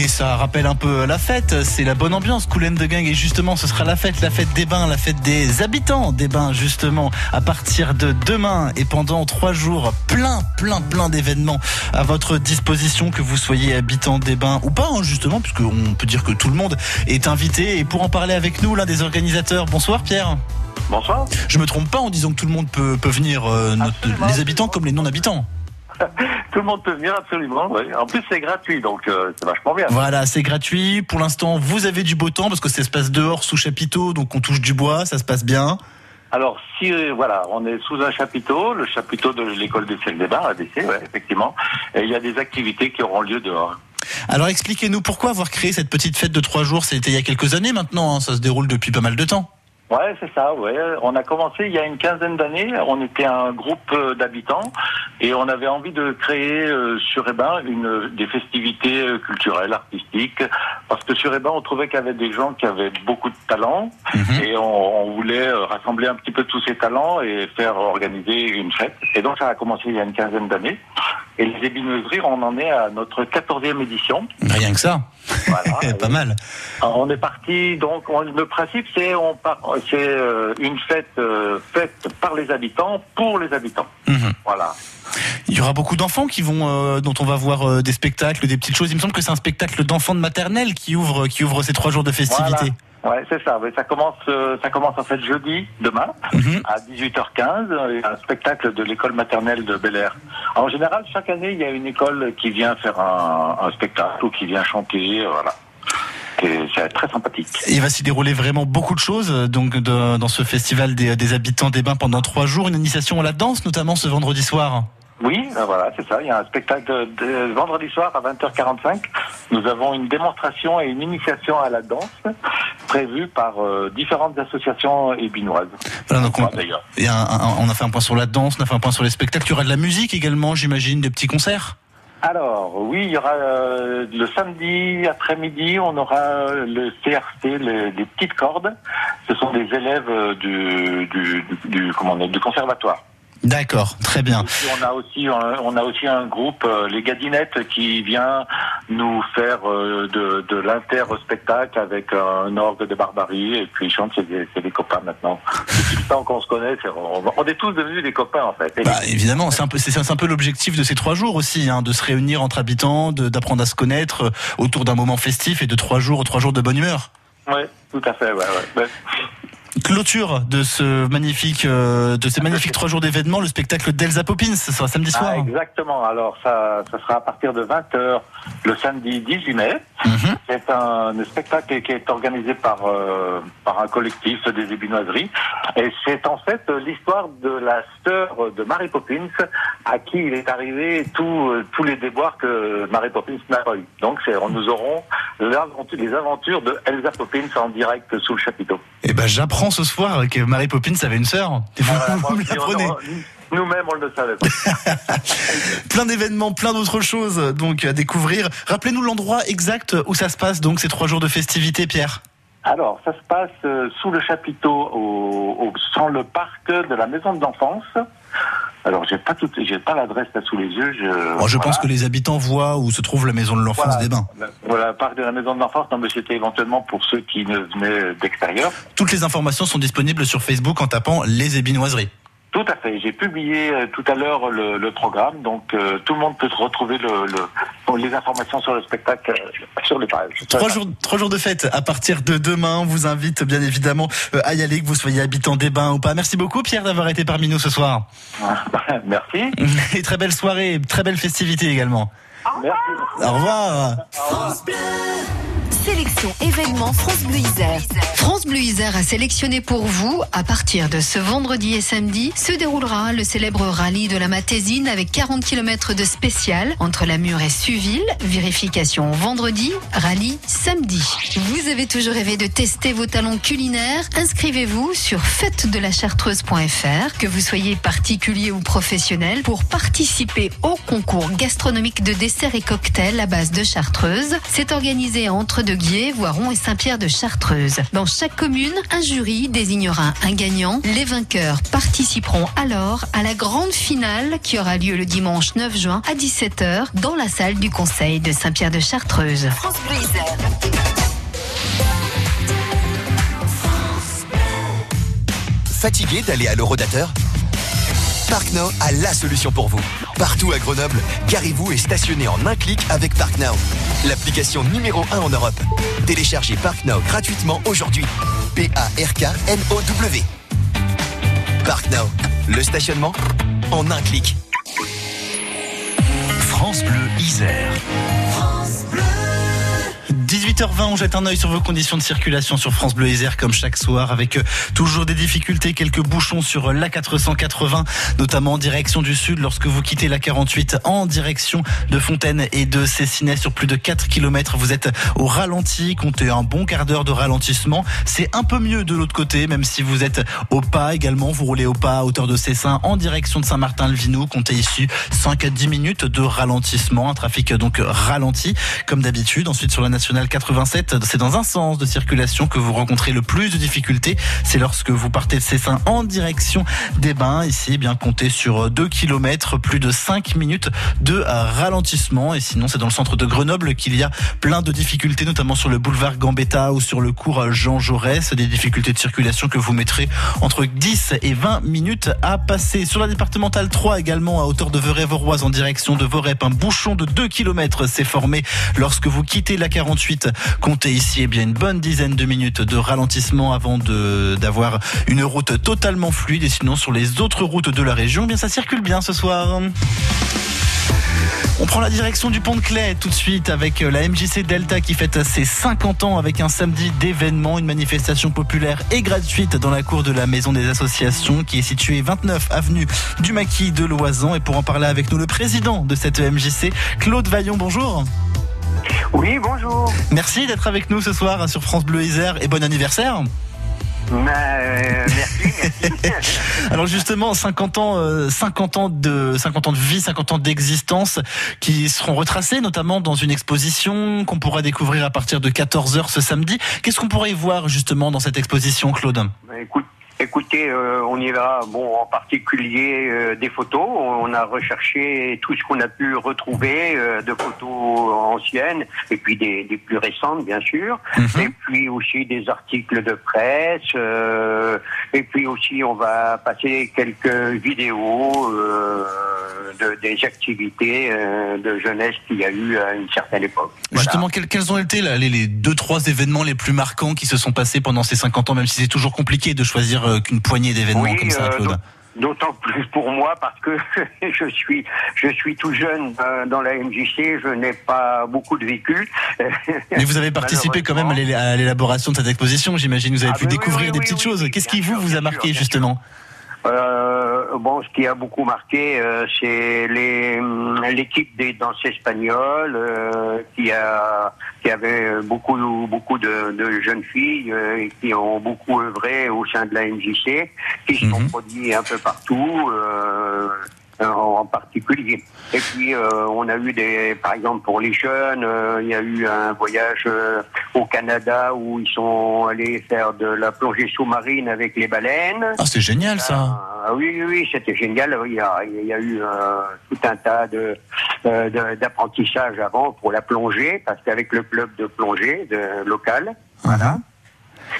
Et ça rappelle un peu la fête, c'est la bonne ambiance, Cool de Gang. Et justement, ce sera la fête, la fête des bains, la fête des habitants des bains, justement, à partir de demain et pendant trois jours. Plein, plein, plein d'événements à votre disposition, que vous soyez habitant des bains ou pas, hein, justement, puisqu'on peut dire que tout le monde est invité. Et pour en parler avec nous, l'un des organisateurs, bonsoir Pierre. Bonsoir. Je me trompe pas en disant que tout le monde peut, peut venir, euh, notre- les habitants comme les non-habitants. Tout le monde peut venir, absolument. En plus, c'est gratuit, donc euh, c'est vachement bien. Voilà, c'est gratuit. Pour l'instant, vous avez du beau temps parce que ça se passe dehors sous chapiteau, donc on touche du bois, ça se passe bien. Alors, si euh, voilà, on est sous un chapiteau, le chapiteau de l'école des ciels des ABC, ouais, effectivement, et il y a des activités qui auront lieu dehors. Alors expliquez-nous pourquoi avoir créé cette petite fête de trois jours. C'était il y a quelques années maintenant, hein, ça se déroule depuis pas mal de temps. Ouais, c'est ça. Ouais, on a commencé il y a une quinzaine d'années. On était un groupe euh, d'habitants et on avait envie de créer euh, sur Ebain une des festivités euh, culturelles, artistiques, parce que sur Ebain on trouvait qu'il y avait des gens qui avaient beaucoup de talent Mhm. et on, on voulait euh, rassembler un petit peu tous ces talents et faire organiser une fête. Et donc ça a commencé il y a une quinzaine d'années. Et les ébineuseries, on en est à notre quatorzième édition. Rien que ça. Voilà. pas mal. Alors, On est parti, donc on- le principe c'est on part- c'est euh, une fête euh, faite par les habitants pour les habitants. Mhm. Voilà. Il y aura beaucoup d'enfants qui vont, euh, dont on va voir euh, des spectacles, des petites choses. Il me semble que c'est un spectacle d'enfants de maternelle qui ouvre, qui ouvre ces trois jours de festivité. Ouais, c'est ça. ça commence, euh, ça commence en fait jeudi demain Mhm. à 18h15. euh, Il y a un spectacle de l'école maternelle de Bel Air. En général, chaque année, il y a une école qui vient faire un, un spectacle ou qui vient chanter. euh, Voilà. C'est très sympathique. Il va s'y dérouler vraiment beaucoup de choses euh, donc de- dans ce festival des, des habitants des bains pendant trois jours. Une initiation à la danse notamment ce vendredi soir. Oui, ben voilà, c'est ça. Il y a un spectacle de, de- vendredi soir à 20h45. Nous avons une démonstration et une initiation à la danse prévue par euh, différentes associations ébinoises. Voilà, donc on, Enfin, D'ailleurs. il y a un- on a fait un point sur la danse, on a fait un point sur les spectacles. Il y aura de la musique également, j'imagine, des petits concerts? Alors, oui, il y aura euh, le samedi après-midi, on aura euh, le CRC, les, les petites cordes. Ce sont des élèves du, du, du, du- comment on dit, du conservatoire. D'accord, très bien. On a aussi un, on a aussi un groupe, euh, les Gadinettes, qui vient nous faire euh, de, de l'inter-spectacle avec un orgue de barbarie. Et puis ils chantent, c'est des, copains maintenant. Depuis le temps qu'on se connaît, on, on est tous devenus des copains en fait. Bah, évidemment, c'est un peu, c'est un peu l'objectif de ces trois jours aussi, hein, de se réunir entre habitants, d'apprendre à se connaître euh, autour d'un moment festif et de trois jours, trois jours de bonne humeur. ouais, tout à fait. Ouais, ouais. Clôture de ce magnifique, euh, de ces magnifiques trois jours d'événements, le spectacle d'Elsa Poppins, ce sera samedi soir. Ah, exactement. Alors ça, ça sera à partir de 20h le samedi 18 mai. Mhm. C'est un spectacle qui est organisé par euh, par un collectif des ébinoiseries et c'est en fait euh, l'histoire de la sœur de Mary Poppins à qui il est arrivé tout, euh, tous les déboires que Mary Poppins n'a pas eu. Donc nous aurons les aventures de Elsa Poppins en direct sous le chapiteau. Et ben, j'apprends ce soir que Mary Poppins avait une sœur. Et vous, Voilà, vous moi me aussi, on l'apprenez. Nous-mêmes, on ne le savait pas. Plein d'événements, plein d'autres choses donc à découvrir. Rappelez-nous l'endroit exact où ça se passe donc ces trois jours de festivités, Pierre. Alors, ça se passe euh, sous le chapiteau, au, au, dans le parc de la maison de l'enfance. Alors, j'ai pas tout, j'ai pas l'adresse là sous les yeux. Je, Bon, je voilà. pense que les habitants voient où se trouve la maison de l'enfance Voilà. des bains. Voilà, parc de la maison de l'enfance. Non, mais c'était éventuellement pour ceux qui ne venaient d'extérieur. Toutes les informations sont disponibles sur Facebook en tapant les ébinoiseries. Tout à fait. J'ai publié euh, tout à l'heure le, le programme, donc euh, tout le monde peut retrouver le, le- les informations sur le spectacle euh, sur les pages. Trois jours, trois jours de fête à partir de demain. On vous invite bien évidemment euh, à y aller, que vous soyez habitant des bains ou pas. Merci beaucoup Pierre d'avoir été parmi nous ce soir. Merci. Et très belle soirée, très belle festivité également. Merci. Au revoir. Événement France Bleu Isère. France Bleu a sélectionné pour vous, à partir de ce vendredi et samedi, se déroulera le célèbre rallye de la Matésine avec 40 km de spécial entre la Mure et Suville. Vérification vendredi, rallye samedi. Vous avez toujours rêvé de tester vos talents culinaires? Inscrivez-vous sur fête-de-la-chartreuse.fr, que vous soyez particulier ou professionnel, pour participer au concours gastronomique de desserts et cocktails à base de chartreuse. C'est organisé entre de Voiron et Saint-Pierre de Chartreuse. Dans chaque commune, un jury désignera un gagnant. Les vainqueurs participeront alors à la grande finale qui aura lieu le dimanche 9 juin à 17h dans la salle du conseil de Saint-Pierre de Chartreuse. France Fatigué d'aller à l'Eurodateur? ParkNow a la solution pour vous. Partout à Grenoble, garez-vous et stationnez en un clic avec ParkNow. L'application numéro 1 en Europe. Téléchargez ParkNow gratuitement aujourd'hui. P-A-R-K-N-O-W. ParkNow, le stationnement en un clic. France Bleu Isère. 18h20, on jette un œil sur vos conditions de circulation sur France Bleu Isère comme chaque soir avec euh, toujours des difficultés, quelques bouchons sur euh, la 480, notamment en direction du sud lorsque vous quittez la 48 en direction de Fontaine et de Cessinet sur plus de 4 km. Vous êtes au ralenti, comptez un bon quart d'heure de ralentissement. C'est un peu mieux de l'autre côté, même si vous êtes au pas également. Vous roulez au pas à hauteur de Cessin en direction de Saint-Martin-le-Vinou. Comptez ici 5 à 10 minutes de ralentissement. Un trafic donc ralenti comme d'habitude. Ensuite sur la nationale 87, c'est dans un sens de circulation que vous rencontrez le plus de difficultés. C'est lorsque vous partez de Cessin en direction des Bains. Ici, eh bien comptez sur 2 km, plus de 5 minutes de ralentissement. Et sinon, c'est dans le centre de Grenoble qu'il y a plein de difficultés, notamment sur le boulevard Gambetta ou sur le cours Jean Jaurès. Des difficultés de circulation que vous mettrez entre 10 et 20 minutes à passer. Sur la départementale 3 également, à hauteur de Verret-Voroise en direction de Vorep, un bouchon de 2 km s'est formé lorsque vous quittez la 48 comptez ici eh bien une bonne dizaine de minutes de ralentissement avant d'avoir une route totalement fluide. Et sinon, sur les autres routes de la région, eh bien ça circule bien ce soir. On prend la direction du pont de Clay tout de suite avec euh, la MJC Delta qui fête ses 50 ans avec un samedi d'événement, une manifestation populaire et gratuite dans la cour de la Maison des Associations qui est située 29 avenue du Maquis de Loisan. Et pour en parler avec nous, le président de cette MJC, Claude Vaillon, bonjour. Oui, bonjour. Merci d'être avec nous ce soir sur France Bleu Isère et bon anniversaire. Euh, merci, merci. Alors justement, 50 ans, 50 euh, ans de 50 ans de vie, 50 ans d'existence, qui seront retracés notamment dans une exposition qu'on pourra découvrir à partir de 14 h ce samedi. Qu'est-ce qu'on pourrait y voir justement dans cette exposition, Claude? Bah, Écoute, Écoutez, euh, on y va, bon, en particulier euh, des photos. On a recherché tout ce qu'on a pu retrouver euh, de photos anciennes et puis des, des plus récentes, bien sûr. Mhm. Et puis aussi des articles de presse. et puis aussi, on va passer quelques vidéos de, des activités de jeunesse qu'il y a eu à une certaine époque. Justement, quels, quels, ont été les, les deux, trois événements les plus marquants qui se sont passés pendant ces 50 ans, même si c'est toujours compliqué de choisir euh, qu'une poignée d'événements comme ça, euh, Claude D'autant plus pour moi parce que je suis je suis tout jeune euh, dans la MJC, je n'ai pas beaucoup de véhicules. Mais vous avez participé quand même à l'élaboration de cette exposition, j'imagine. Vous avez ah pu découvrir des petites choses. Qu'est-ce qui vous vous a marqué justement? Euh, bon, ce qui a beaucoup marqué, euh, c'est l'équipe des danses espagnoles euh, qui a qui avait beaucoup beaucoup de, de jeunes filles euh, et qui ont beaucoup œuvré au sein de la MJC, qui se sont mhm. produits un peu partout. Euh, en particulier. Et puis euh, on a eu des, par exemple pour les jeunes, euh, il y a eu un voyage au Canada où ils sont allés faire de la plongée sous-marine avec les baleines. Ah c'est génial ça. Ah, oui oui c'était génial. Il y a, il y a eu tout un tas de d'apprentissage avant pour la plongée parce qu'avec le club de plongée de, local. Voilà.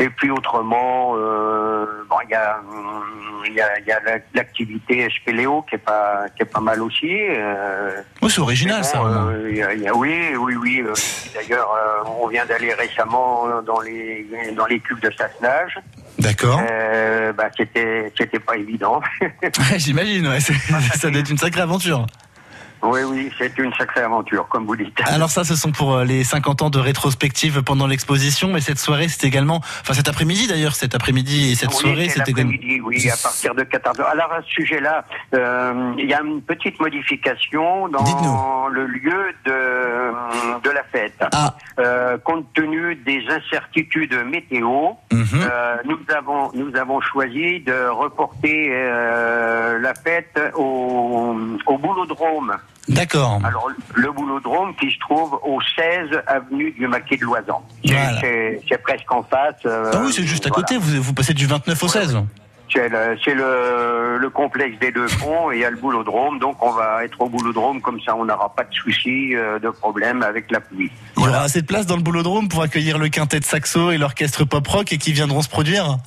Et puis autrement, euh, bon, il y a, y a, y a l'activité spéléo qui est pas, qui est pas mal aussi. Euh, c'est original ça. Euh, y a, y a, oui, oui, oui. Euh, D'ailleurs, on vient d'aller récemment dans les, dans les cubes de Sassenage. D'accord. bah, c'était, c'était pas évident. J'imagine. Ouais, ça doit être une sacrée aventure. Oui, oui, c'est une sacrée aventure, comme vous dites. Alors ça, ce sont pour euh, les 50 ans de rétrospective pendant l'exposition, mais cette soirée, c'est également, enfin cet après-midi d'ailleurs, cet après-midi et cette soirée, c'était également... Oui, à partir de 14 h Alors à ce sujet-là, euh, il y a une petite modification dans le lieu de, de la fête. Ah. Euh, compte tenu des incertitudes météo, mhm. euh, nous avons nous avons choisi de reporter la fête au, au boulodrome. D'accord. Alors, le boulodrome qui se trouve au 16 avenue du Maquis de Loisan. C'est- Voilà. C'est c'est presque en face. euh, Ah oui, c'est juste à voilà. côté, vous, vous passez du 29 au 16. C'est le, le, le complexe des deux ponts et il y a le boulodrome. Donc, on va être au boulodrome. Comme ça, on n'aura pas de soucis, euh, de problème avec la pluie. Il y aura assez de place dans le boulodrome pour accueillir le quintet de saxo et l'orchestre pop rock et qui viendront se produire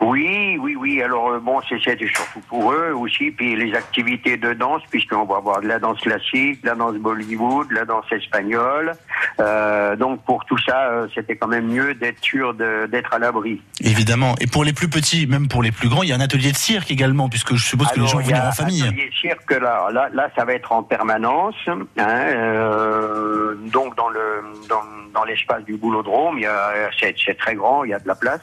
Oui, oui, oui. Alors euh, bon, c'est surtout pour eux aussi, puis les activités de danse, puisqu'on va avoir de la danse classique, de la danse Bollywood, de la danse espagnole. Euh, donc pour tout ça, euh, c'était quand même mieux d'être sûr de- d'être à l'abri. Évidemment. Et pour les plus petits, même pour les plus grands, il y a un atelier de cirque également, puisque je suppose que les gens a en famille. atelier cirque là, là, là, ça va être en permanence. Hein, euh, donc dans le dans, dans l'espace du boulodrome, il y a c'est c'est très grand, il y a de la place.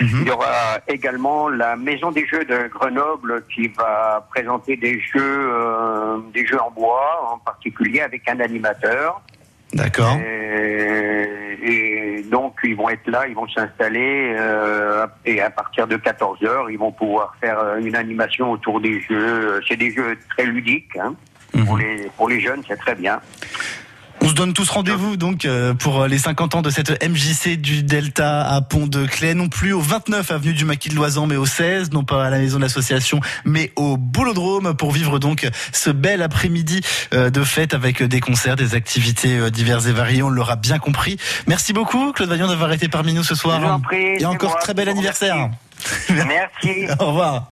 Mhm. Il y aura également la Maison des Jeux de Grenoble qui va présenter des jeux euh, des jeux en bois, en particulier avec un animateur. D'accord. Et donc ils vont être là, ils vont s'installer euh, et à partir de 14 heures, ils vont pouvoir faire euh, une animation autour des jeux. C'est des jeux très ludiques. Hein. Pour, Mhm. les, pour les jeunes, c'est très bien. On se donne tous rendez-vous donc euh, pour les 50 ans de cette MJC du Delta à Pont-de-Clay, non plus au 29 avenue du Maquis de Loisan, mais au 16, non pas à la maison de l'association, mais au Boulodrome pour vivre donc ce bel après-midi euh, de fête avec des concerts, des activités euh, diverses et variées. On l'aura bien compris. Merci beaucoup Claude Vaillant d'avoir été parmi nous ce soir. Je vous en prie, et encore moi. très bel anniversaire. Merci. Au revoir.